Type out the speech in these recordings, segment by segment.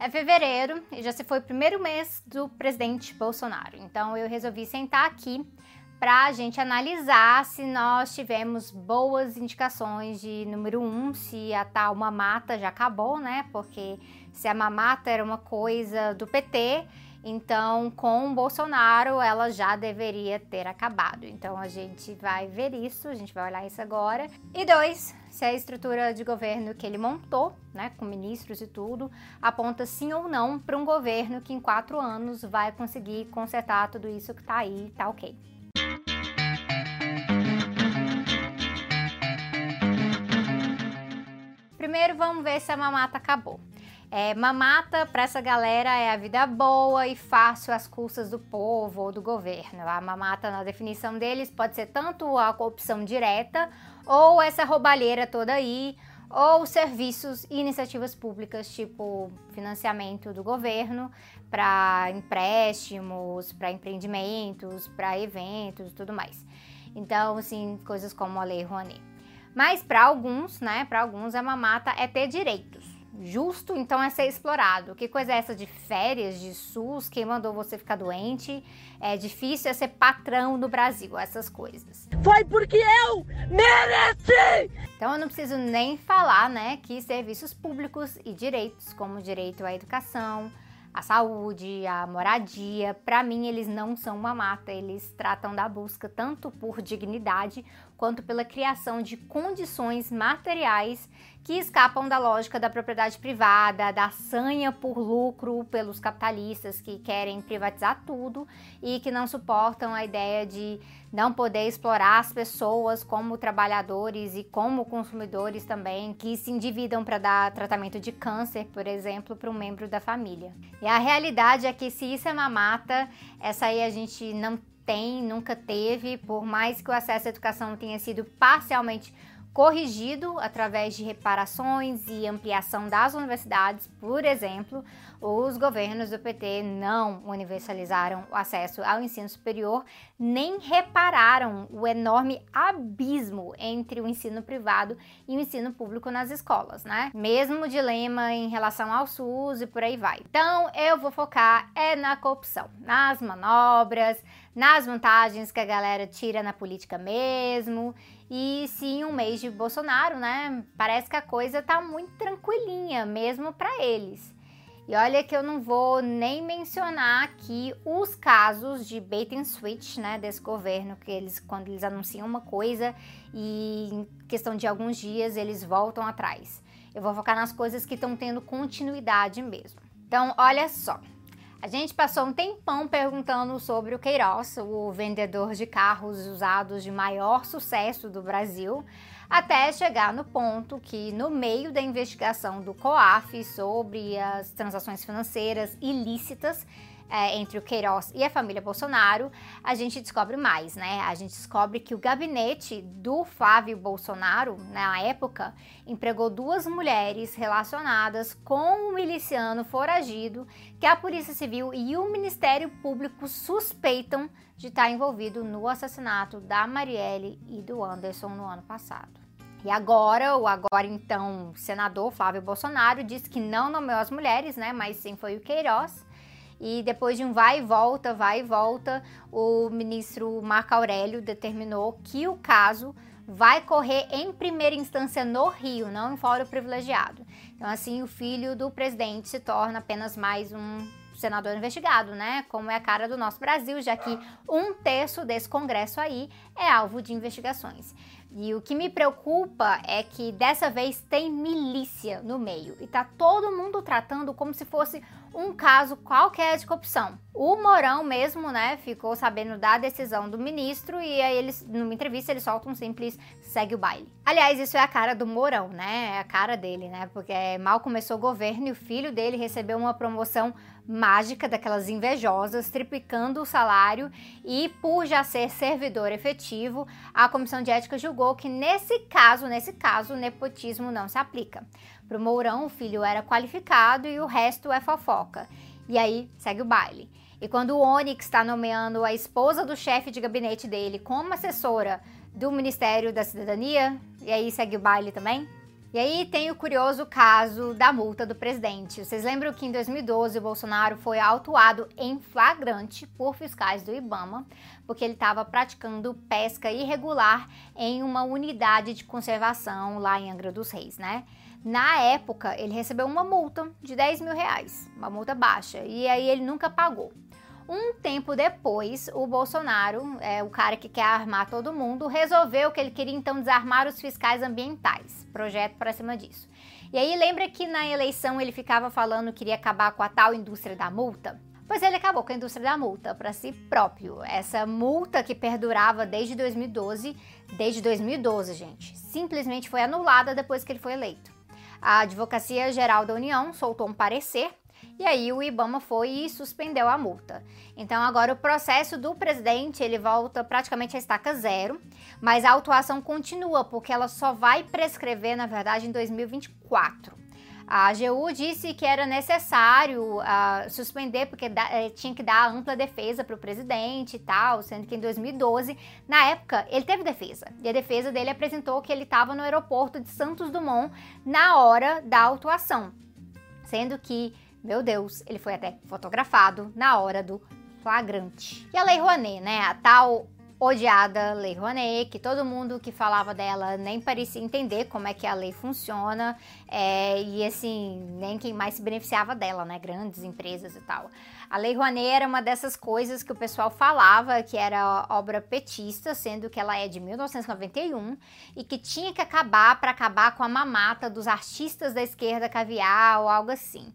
É fevereiro e já se foi o primeiro mês do presidente Bolsonaro. Então eu resolvi sentar aqui para a gente analisar se nós tivemos boas indicações de número um, se a tal mamata já acabou, né? Porque se a mamata era uma coisa do PT, então com o Bolsonaro ela já deveria ter acabado. Então a gente vai ver isso, a gente vai olhar isso agora. E dois, se a estrutura de governo que ele montou, né, com ministros e tudo, aponta sim ou não para um governo que em quatro anos vai conseguir consertar tudo isso que tá aí, tá ok. Primeiro vamos ver se a mamata acabou. É, mamata para essa galera é a vida boa e fácil às custas do povo ou do governo. A mamata, na definição deles, pode ser tanto a corrupção direta ou essa roubalheira toda aí, ou serviços e iniciativas públicas, tipo financiamento do governo para empréstimos, para empreendimentos, para eventos e tudo mais. Então, assim, coisas como a Lei Rouanet. Mas para alguns, né, para alguns a mamata é ter direitos. Justo, então, é ser explorado. Que coisa é essa de férias, de SUS? Quem mandou você ficar doente? É difícil é ser patrão no Brasil, essas coisas. Foi porque eu mereci! Então, eu não preciso nem falar, né, que serviços públicos e direitos, como direito à educação, a saúde, a moradia. Para mim, eles não são uma mata, eles tratam da busca tanto por dignidade quanto pela criação de condições materiais que escapam da lógica da propriedade privada, da sanha por lucro pelos capitalistas que querem privatizar tudo e que não suportam a ideia de não poder explorar as pessoas como trabalhadores e como consumidores também, que se endividam para dar tratamento de câncer, por exemplo, para um membro da família. E a realidade é que se isso é uma mata, essa aí a gente não tem, nunca teve, por mais que o acesso à educação tenha sido parcialmente corrigido através de reparações e ampliação das universidades, por exemplo, os governos do PT não universalizaram o acesso ao ensino superior, nem repararam o enorme abismo entre o ensino privado e o ensino público nas escolas, né? Mesmo dilema em relação ao SUS e por aí vai. Então, eu vou focar é na corrupção, nas manobras, nas vantagens que a galera tira na política mesmo e sim, um mês de Bolsonaro, né? Parece que a coisa tá muito tranquilinha, mesmo para eles. E olha que eu não vou nem mencionar aqui os casos de bait and switch, né, desse governo, que eles quando eles anunciam uma coisa e em questão de alguns dias eles voltam atrás. Eu vou focar nas coisas que estão tendo continuidade mesmo. Então, olha só. A gente passou um tempão perguntando sobre o Queiroz, o vendedor de carros usados de maior sucesso do Brasil, até chegar no ponto que, no meio da investigação do COAF sobre as transações financeiras ilícitas é, entre o Queiroz e a família Bolsonaro, a gente descobre mais, né? A gente descobre que o gabinete do Flávio Bolsonaro, na época, empregou duas mulheres relacionadas com o miliciano foragido que a Polícia Civil e o Ministério Público suspeitam de estar envolvido no assassinato da Marielle e do Anderson no ano passado. E agora, o agora então senador Flávio Bolsonaro disse que não nomeou as mulheres, né, mas sim foi o Queiroz e depois de um vai e volta, vai e volta, o ministro Marco Aurélio determinou que o caso vai correr em primeira instância no Rio, não em fórum privilegiado. Então, assim, o filho do presidente se torna apenas mais um senador investigado, né? Como é a cara do nosso Brasil, já que um terço desse congresso aí é alvo de investigações. E o que me preocupa é que dessa vez tem milícia no meio e tá todo mundo tratando como se fosse um caso qualquer de corrupção. O Mourão mesmo, né, ficou sabendo da decisão do ministro e aí eles, numa entrevista, ele solta um simples segue o baile. Aliás, isso é a cara do Mourão, né? É a cara dele, né? Porque mal começou o governo e o filho dele recebeu uma promoção mágica daquelas invejosas, triplicando o salário e por já ser servidor efetivo, a comissão de ética julgou que nesse caso, nesse caso, o nepotismo não se aplica. Para o Mourão, o filho era qualificado e o resto é fofoca. E aí segue o baile. E quando o Onyx está nomeando a esposa do chefe de gabinete dele como assessora do Ministério da Cidadania, e aí segue o baile também? E aí tem o curioso caso da multa do presidente. Vocês lembram que em 2012 o Bolsonaro foi autuado em flagrante por fiscais do Ibama, porque ele estava praticando pesca irregular em uma unidade de conservação lá em Angra dos Reis, né? Na época, ele recebeu uma multa de 10 mil reais, uma multa baixa, e aí ele nunca pagou. Um tempo depois, o Bolsonaro, é, o cara que quer armar todo mundo, resolveu que ele queria então desarmar os fiscais ambientais. Projeto para cima disso. E aí lembra que na eleição ele ficava falando que queria acabar com a tal indústria da multa? Pois ele acabou com a indústria da multa para si próprio. Essa multa que perdurava desde 2012, desde 2012, gente, simplesmente foi anulada depois que ele foi eleito. A Advocacia Geral da União soltou um parecer e aí o IBAMA foi e suspendeu a multa. Então agora o processo do presidente ele volta praticamente a estaca zero, mas a autuação continua porque ela só vai prescrever na verdade em 2024. A AGU disse que era necessário uh, suspender porque da, eh, tinha que dar ampla defesa para o presidente e tal, sendo que em 2012, na época, ele teve defesa. E a defesa dele apresentou que ele estava no aeroporto de Santos Dumont na hora da autuação, sendo que meu Deus, ele foi até fotografado na hora do flagrante. E a Lei Rouanet, né? A tal odiada Lei Rouanet, que todo mundo que falava dela nem parecia entender como é que a lei funciona, é, e assim, nem quem mais se beneficiava dela, né? Grandes empresas e tal. A Lei Rouanet era uma dessas coisas que o pessoal falava que era obra petista, sendo que ela é de 1991 e que tinha que acabar para acabar com a mamata dos artistas da esquerda caviar ou algo assim.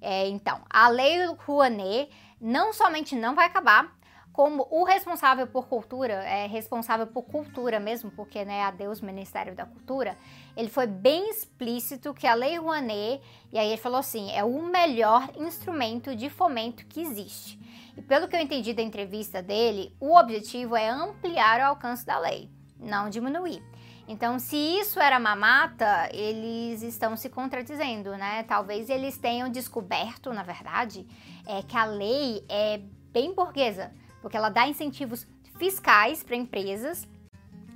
É, então, a lei Rouanet não somente não vai acabar, como o responsável por cultura, é responsável por cultura mesmo, porque né, a Deus Ministério da Cultura, ele foi bem explícito que a Lei Rouanet, e aí ele falou assim, é o melhor instrumento de fomento que existe. E pelo que eu entendi da entrevista dele, o objetivo é ampliar o alcance da lei, não diminuir. Então, se isso era mamata, eles estão se contradizendo, né? Talvez eles tenham descoberto, na verdade, é que a lei é bem burguesa, porque ela dá incentivos fiscais para empresas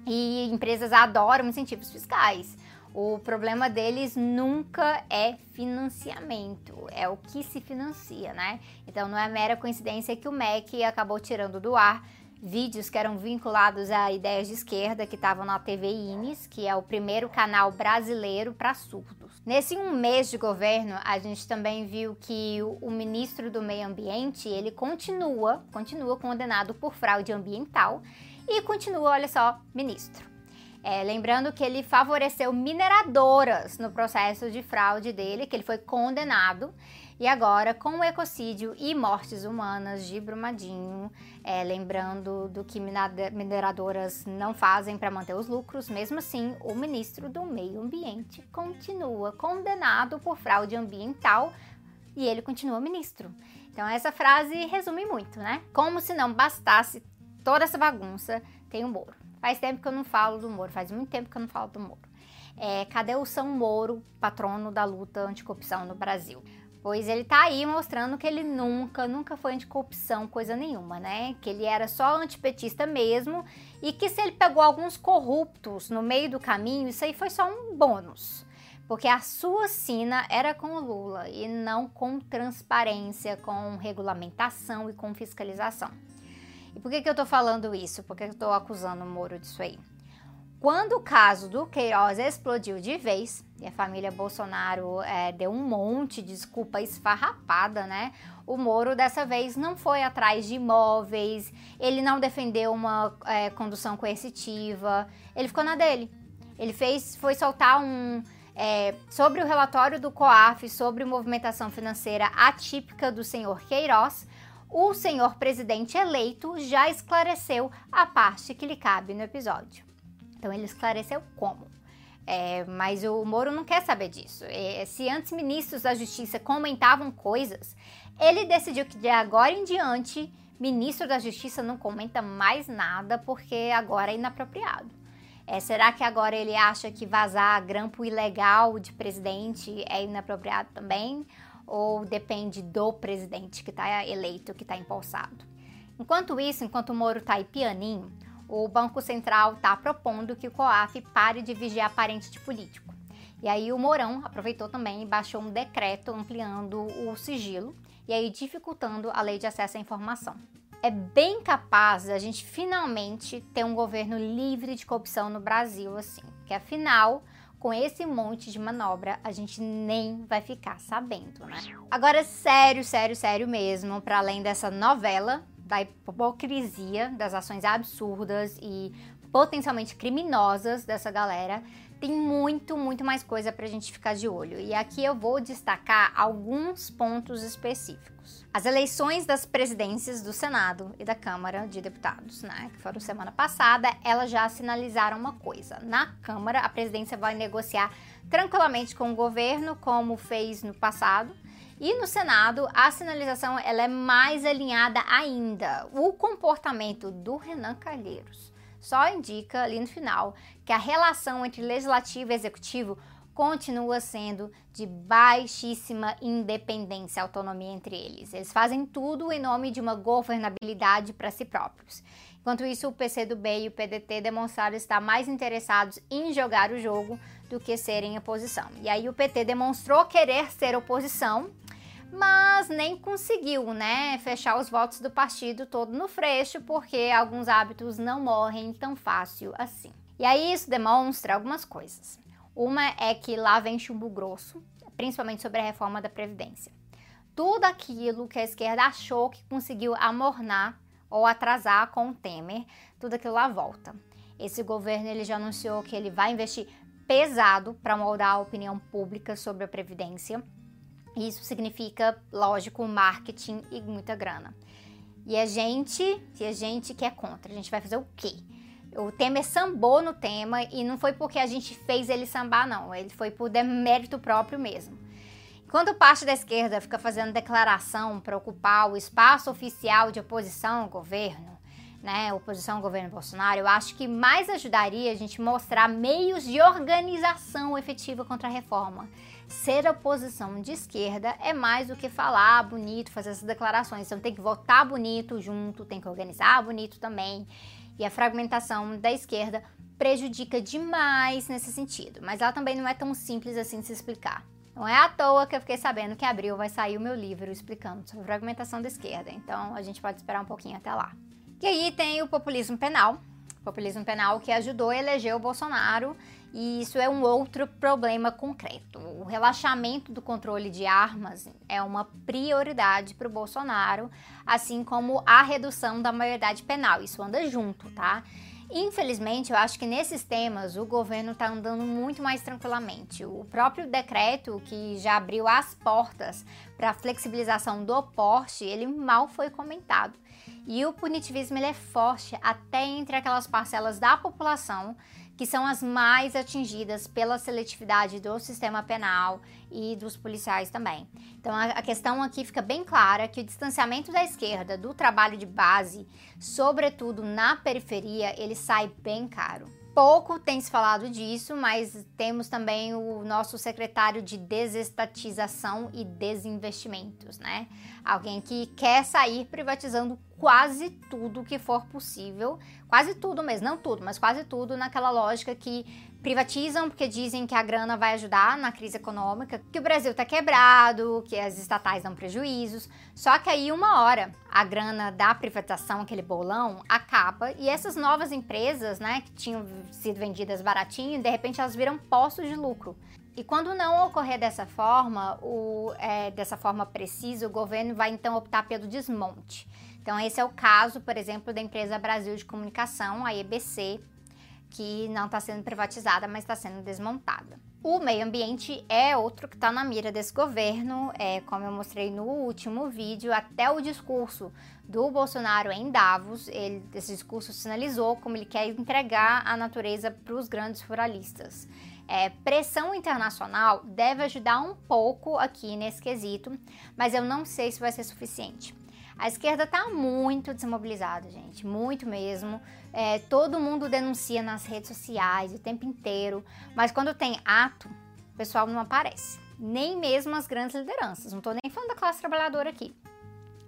e empresas adoram incentivos fiscais. O problema deles nunca é financiamento, é o que se financia, né? Então não é mera coincidência que o MEC acabou tirando do ar vídeos que eram vinculados a ideias de esquerda que estavam na TV Ines, que é o primeiro canal brasileiro para surdos. Nesse um mês de governo, a gente também viu que o, ministro do Meio Ambiente, ele continua, continua condenado por fraude ambiental e continua, olha só, ministro. É, lembrando que ele favoreceu mineradoras no processo de fraude dele, que ele foi condenado. E agora, com o ecocídio e mortes humanas de Brumadinho, é, lembrando do que mineradoras não fazem para manter os lucros, mesmo assim, o ministro do Meio Ambiente continua condenado por fraude ambiental e ele continua ministro. Então, essa frase resume muito, né? Como se não bastasse toda essa bagunça, tem o Moro. Faz tempo que eu não falo do Moro, faz muito tempo que eu não falo do Moro. É, cadê o São Moro, patrono da luta anticorrupção no Brasil? Pois ele tá aí mostrando que ele nunca, nunca foi anticorrupção, coisa nenhuma, né? Que ele era só antipetista mesmo e que se ele pegou alguns corruptos no meio do caminho, isso aí foi só um bônus. Porque a sua sina era com o Lula e não com transparência, com regulamentação e com fiscalização. E por que, que eu tô falando isso? Por que eu tô acusando o Moro disso aí? Quando o caso do Queiroz explodiu de vez, e a família Bolsonaro é, deu um monte de desculpa esfarrapada, né? O Moro dessa vez não foi atrás de imóveis, ele não defendeu uma é, condução coercitiva, ele ficou na dele. Ele fez, foi soltar um é, sobre o relatório do COAF sobre movimentação financeira atípica do senhor Queiroz. O senhor presidente eleito já esclareceu a parte que lhe cabe no episódio. Então ele esclareceu como. É, mas o Moro não quer saber disso. É, se antes ministros da Justiça comentavam coisas, ele decidiu que de agora em diante, ministro da Justiça não comenta mais nada porque agora é inapropriado. É, será que agora ele acha que vazar grampo ilegal de presidente é inapropriado também? Ou depende do presidente que está eleito, que está empossado? Enquanto isso, enquanto o Moro está aí pianinho, o Banco Central está propondo que o COAF pare de vigiar parente de político. E aí o Mourão aproveitou também e baixou um decreto ampliando o sigilo e aí dificultando a lei de acesso à informação. É bem capaz da gente finalmente ter um governo livre de corrupção no Brasil, assim, que afinal com esse monte de manobra, a gente nem vai ficar sabendo, né? Agora, sério, sério, sério mesmo, para além dessa novela da hipocrisia, das ações absurdas e potencialmente criminosas dessa galera, tem muito, muito mais coisa para a gente ficar de olho. E aqui eu vou destacar alguns pontos específicos. As eleições das presidências do Senado e da Câmara de Deputados, né, que foram semana passada, elas já sinalizaram uma coisa. Na Câmara, a presidência vai negociar tranquilamente com o governo, como fez no passado. E no Senado, a sinalização ela é mais alinhada ainda. O comportamento do Renan Calheiros só indica ali no final que a relação entre legislativo e executivo continua sendo de baixíssima independência, autonomia entre eles. Eles fazem tudo em nome de uma governabilidade para si próprios. Enquanto isso, o PCdoB e o PDT demonstraram estar mais interessados em jogar o jogo do que serem oposição. E aí o PT demonstrou querer ser oposição, mas nem conseguiu, né, fechar os votos do partido todo no freixo, porque alguns hábitos não morrem tão fácil assim. E aí isso demonstra algumas coisas. Uma é que lá vem chumbo grosso, principalmente sobre a reforma da Previdência. Tudo aquilo que a esquerda achou que conseguiu amornar ou atrasar com o Temer, tudo aquilo lá volta. Esse governo ele já anunciou que ele vai investir pesado para moldar a opinião pública sobre a Previdência isso significa, lógico, marketing e muita grana. E a gente, e a gente que é contra, a gente vai fazer o quê? O Temer sambou no tema e não foi porque a gente fez ele sambar, não. Ele foi por demérito próprio mesmo. Quando parte da esquerda fica fazendo declaração para ocupar o espaço oficial de oposição ao governo, né, oposição ao governo Bolsonaro, eu acho que mais ajudaria a gente mostrar meios de organização efetiva contra a reforma ser oposição de esquerda é mais do que falar bonito, fazer essas declarações. Então tem que votar bonito junto, tem que organizar bonito também. E a fragmentação da esquerda prejudica demais nesse sentido. Mas ela também não é tão simples assim de se explicar. Não é à toa que eu fiquei sabendo que abril vai sair o meu livro explicando sobre fragmentação da esquerda. Então a gente pode esperar um pouquinho até lá. E aí tem o populismo penal. Populismo penal que ajudou a eleger o Bolsonaro e isso é um outro problema concreto. O relaxamento do controle de armas é uma prioridade para o Bolsonaro, assim como a redução da maioridade penal. Isso anda junto, tá? Infelizmente, eu acho que nesses temas o governo está andando muito mais tranquilamente. O próprio decreto que já abriu as portas para a flexibilização do porte, ele mal foi comentado. E o punitivismo ele é forte até entre aquelas parcelas da população que são as mais atingidas pela seletividade do sistema penal e dos policiais também. Então a, questão aqui fica bem clara que o distanciamento da esquerda do trabalho de base, sobretudo na periferia, ele sai bem caro. Pouco tem se falado disso, mas temos também o nosso secretário de desestatização e desinvestimentos, né? Alguém que quer sair privatizando quase tudo que for possível, quase tudo mesmo, não tudo, mas quase tudo naquela lógica que privatizam porque dizem que a grana vai ajudar na crise econômica, que o Brasil está quebrado, que as estatais dão prejuízos. Só que aí uma hora a grana da privatização, aquele bolão, acaba e essas novas empresas, né, que tinham sido vendidas baratinho, de repente elas viram postos de lucro. E quando não ocorrer dessa forma, o, é, dessa forma precisa, o governo vai então optar pelo desmonte. Então, esse é o caso, por exemplo, da empresa Brasil de Comunicação, a EBC, que não está sendo privatizada, mas está sendo desmontada. O meio ambiente é outro que está na mira desse governo, é, como eu mostrei no último vídeo, até o discurso do Bolsonaro em Davos, ele, esse discurso sinalizou como ele quer entregar a natureza para os grandes ruralistas. É, pressão internacional deve ajudar um pouco aqui nesse quesito, mas eu não sei se vai ser suficiente. A esquerda está muito desmobilizada, gente, muito mesmo. É, todo mundo denuncia nas redes sociais o tempo inteiro, mas quando tem ato, o pessoal não aparece. Nem mesmo as grandes lideranças. Não estou nem falando da classe trabalhadora aqui.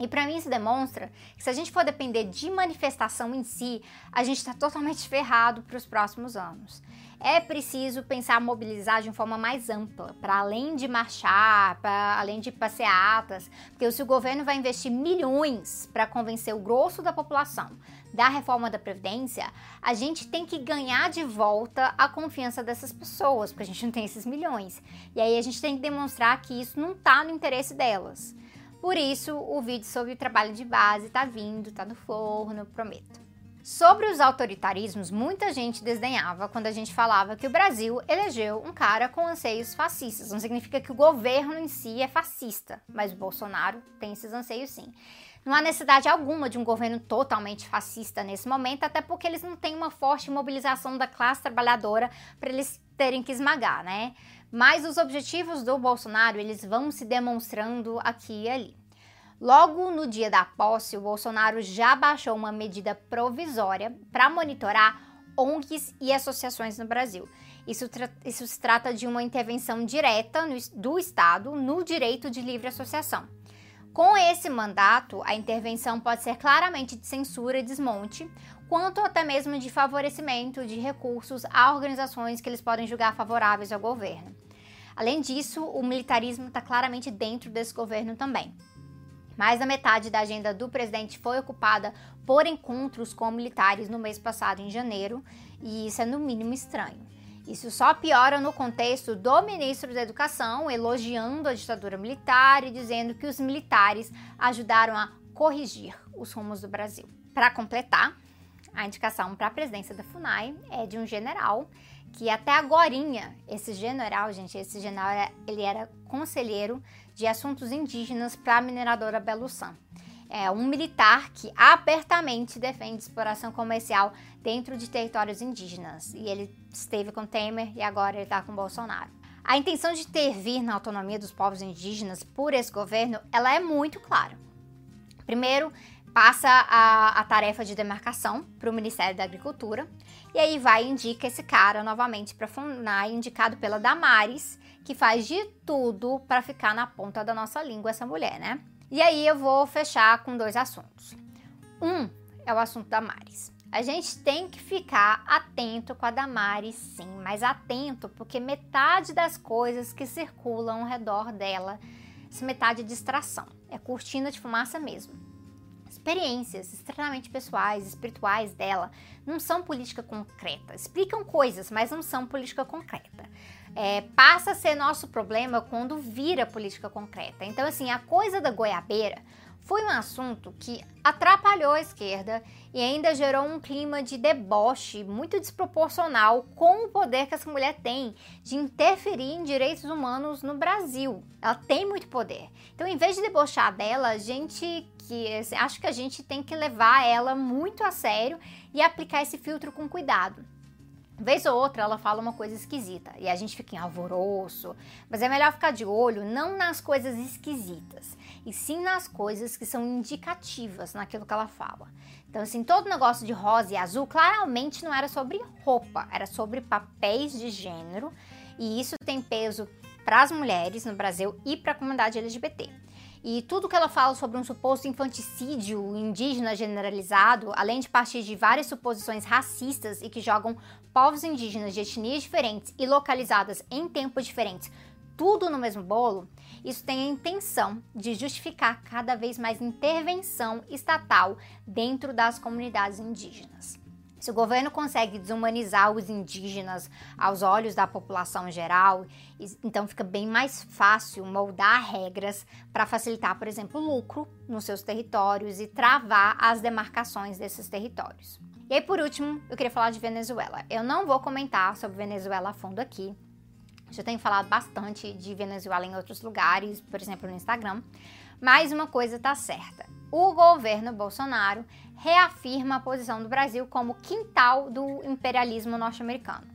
E para mim isso demonstra que se a gente for depender de manifestação em si, a gente está totalmente ferrado para os próximos anos. É preciso pensar mobilizar de uma forma mais ampla, para além de marchar, para além de passeatas, porque se o governo vai investir milhões para convencer o grosso da população da reforma da Previdência, a gente tem que ganhar de volta a confiança dessas pessoas, porque a gente não tem esses milhões. E aí a gente tem que demonstrar que isso não está no interesse delas. Por isso, o vídeo sobre o trabalho de base está vindo, está no forno, prometo. Sobre os autoritarismos, muita gente desdenhava quando a gente falava que o Brasil elegeu um cara com anseios fascistas. Não significa que o governo em si é fascista, mas o Bolsonaro tem esses anseios sim. Não há necessidade alguma de um governo totalmente fascista nesse momento, até porque eles não têm uma forte mobilização da classe trabalhadora para eles terem que esmagar, né? Mas os objetivos do Bolsonaro, eles vão se demonstrando aqui e ali. Logo no dia da posse, o Bolsonaro já baixou uma medida provisória para monitorar ONGs e associações no Brasil. Isso, isso se trata de uma intervenção direta no, do Estado no direito de livre associação. Com esse mandato, a intervenção pode ser claramente de censura e desmonte, quanto até mesmo de favorecimento de recursos a organizações que eles podem julgar favoráveis ao governo. Além disso, o militarismo está claramente dentro desse governo também. Mais da metade da agenda do presidente foi ocupada por encontros com militares no mês passado, em janeiro, e isso é no mínimo estranho. Isso só piora no contexto do ministro da Educação elogiando a ditadura militar e dizendo que os militares ajudaram a corrigir os rumos do Brasil. Para completar, a indicação para a presidência da FUNAI é de um general que até agorinha, esse general, gente, esse general, ele era conselheiro de assuntos indígenas para a mineradora Belussan. É um militar que abertamente defende exploração comercial dentro de territórios indígenas. E ele esteve com Temer e agora ele está com Bolsonaro. A intenção de intervir na autonomia dos povos indígenas por esse governo, ela é muito clara. Primeiro, passa a, a tarefa de demarcação para o Ministério da Agricultura e aí vai e indica esse cara novamente para FUNAI, indicado pela Damares, que faz de tudo para ficar na ponta da nossa língua essa mulher, né? E aí eu vou fechar com dois assuntos. Um é o assunto da Damares. A gente tem que ficar atento com a Damares, sim, mas atento porque metade das coisas que circulam ao redor dela, essa metade é distração, é cortina de fumaça mesmo experiências extremamente pessoais, espirituais dela, não são política concreta. Explicam coisas, mas não são política concreta. É, passa a ser nosso problema quando vira política concreta. Então, assim, a coisa da goiabeira foi um assunto que atrapalhou a esquerda e ainda gerou um clima de deboche muito desproporcional com o poder que essa mulher tem de interferir em direitos humanos no Brasil. Ela tem muito poder. Então, em vez de debochar dela, a gente que acho que a gente tem que levar ela muito a sério e aplicar esse filtro com cuidado. Vez ou outra ela fala uma coisa esquisita e a gente fica em alvoroço, mas é melhor ficar de olho não nas coisas esquisitas, e sim nas coisas que são indicativas naquilo que ela fala. Então, assim, todo negócio de rosa e azul claramente não era sobre roupa, era sobre papéis de gênero, e isso tem peso para as mulheres no Brasil e para a comunidade LGBT. E tudo que ela fala sobre um suposto infanticídio indígena generalizado, além de partir de várias suposições racistas e que jogam povos indígenas de etnias diferentes e localizadas em tempos diferentes, tudo no mesmo bolo, isso tem a intenção de justificar cada vez mais intervenção estatal dentro das comunidades indígenas. Se o governo consegue desumanizar os indígenas aos olhos da população geral, então fica bem mais fácil moldar regras para facilitar, por exemplo, lucro nos seus territórios e travar as demarcações desses territórios. E aí, por último, eu queria falar de Venezuela. Eu não vou comentar sobre Venezuela a fundo aqui. Já tenho falado bastante de Venezuela em outros lugares, por exemplo, no Instagram. Mas uma coisa está certa: o governo Bolsonaro reafirma a posição do Brasil como quintal do imperialismo norte-americano.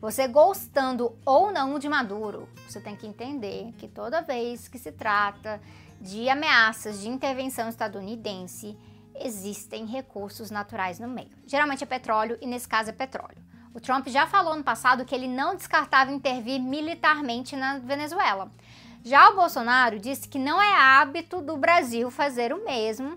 Você gostando ou não de Maduro, você tem que entender que toda vez que se trata de ameaças de intervenção estadunidense, existem recursos naturais no meio. Geralmente é petróleo e nesse caso é petróleo. O Trump já falou no passado que ele não descartava intervir militarmente na Venezuela. Já o Bolsonaro disse que não é hábito do Brasil fazer o mesmo,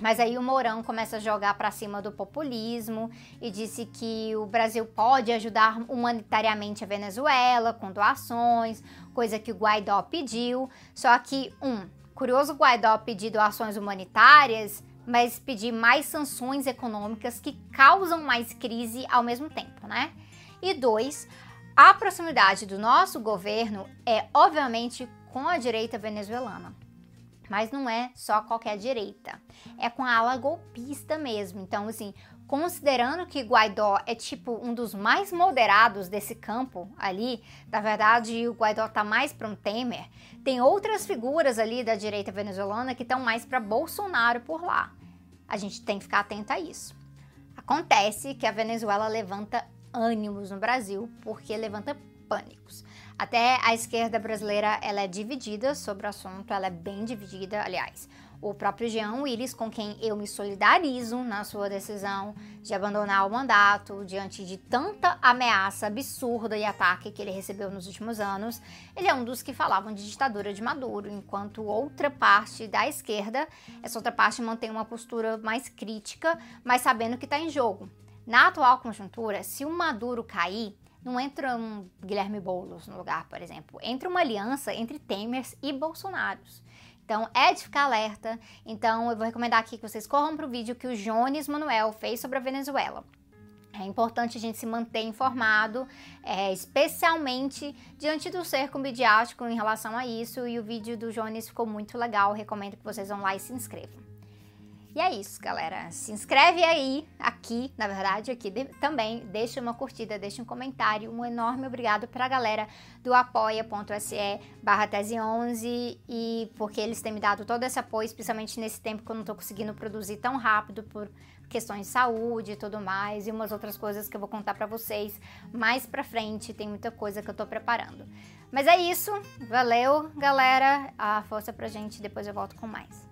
mas aí o Mourão começa a jogar para cima do populismo e disse que o Brasil pode ajudar humanitariamente a Venezuela com doações, coisa que o Guaidó pediu. Só que, um, curioso o Guaidó pedir doações humanitárias, mas pedir mais sanções econômicas que causam mais crise ao mesmo tempo, né? E dois, a proximidade do nosso governo é, obviamente, com a direita venezuelana. Mas não é só qualquer direita, é com a ala golpista mesmo. Então, assim, considerando que Guaidó é tipo um dos mais moderados desse campo ali, na verdade o Guaidó tá mais para um Temer, tem outras figuras ali da direita venezuelana que estão mais para Bolsonaro por lá. A gente tem que ficar atento a isso. Acontece que a Venezuela levanta ânimos no Brasil, porque levanta pânicos. Até a esquerda brasileira ela é dividida sobre o assunto, ela é bem dividida, aliás. O próprio Jean Willis, com quem eu me solidarizo na sua decisão de abandonar o mandato diante de tanta ameaça absurda e ataque que ele recebeu nos últimos anos, ele é um dos que falavam de ditadura de Maduro, enquanto outra parte da esquerda, essa outra parte mantém uma postura mais crítica, mas sabendo que está em jogo. Na atual conjuntura, se o Maduro cair, não entra um Guilherme Boulos no lugar, por exemplo. Entra uma aliança entre Temers e Bolsonaros. Então, é de ficar alerta. Então, eu vou recomendar aqui que vocês corram para o vídeo que o Jones Manuel fez sobre a Venezuela. É importante a gente se manter informado, é, especialmente diante do cerco midiático em relação a isso. E o vídeo do Jones ficou muito legal. Recomendo que vocês vão lá e se inscrevam. E é isso, galera. Se inscreve aí, aqui, na verdade, aqui de, também. Deixa uma curtida, deixa um comentário. Um enorme obrigado para a galera do apoia.se barra tese 11 e porque eles têm me dado todo esse apoio, especialmente nesse tempo que eu não estou conseguindo produzir tão rápido por questões de saúde e tudo mais, e umas outras coisas que eu vou contar para vocês mais pra frente, tem muita coisa que eu tô preparando. Mas é isso, valeu, galera, a força pra gente, depois eu volto com mais.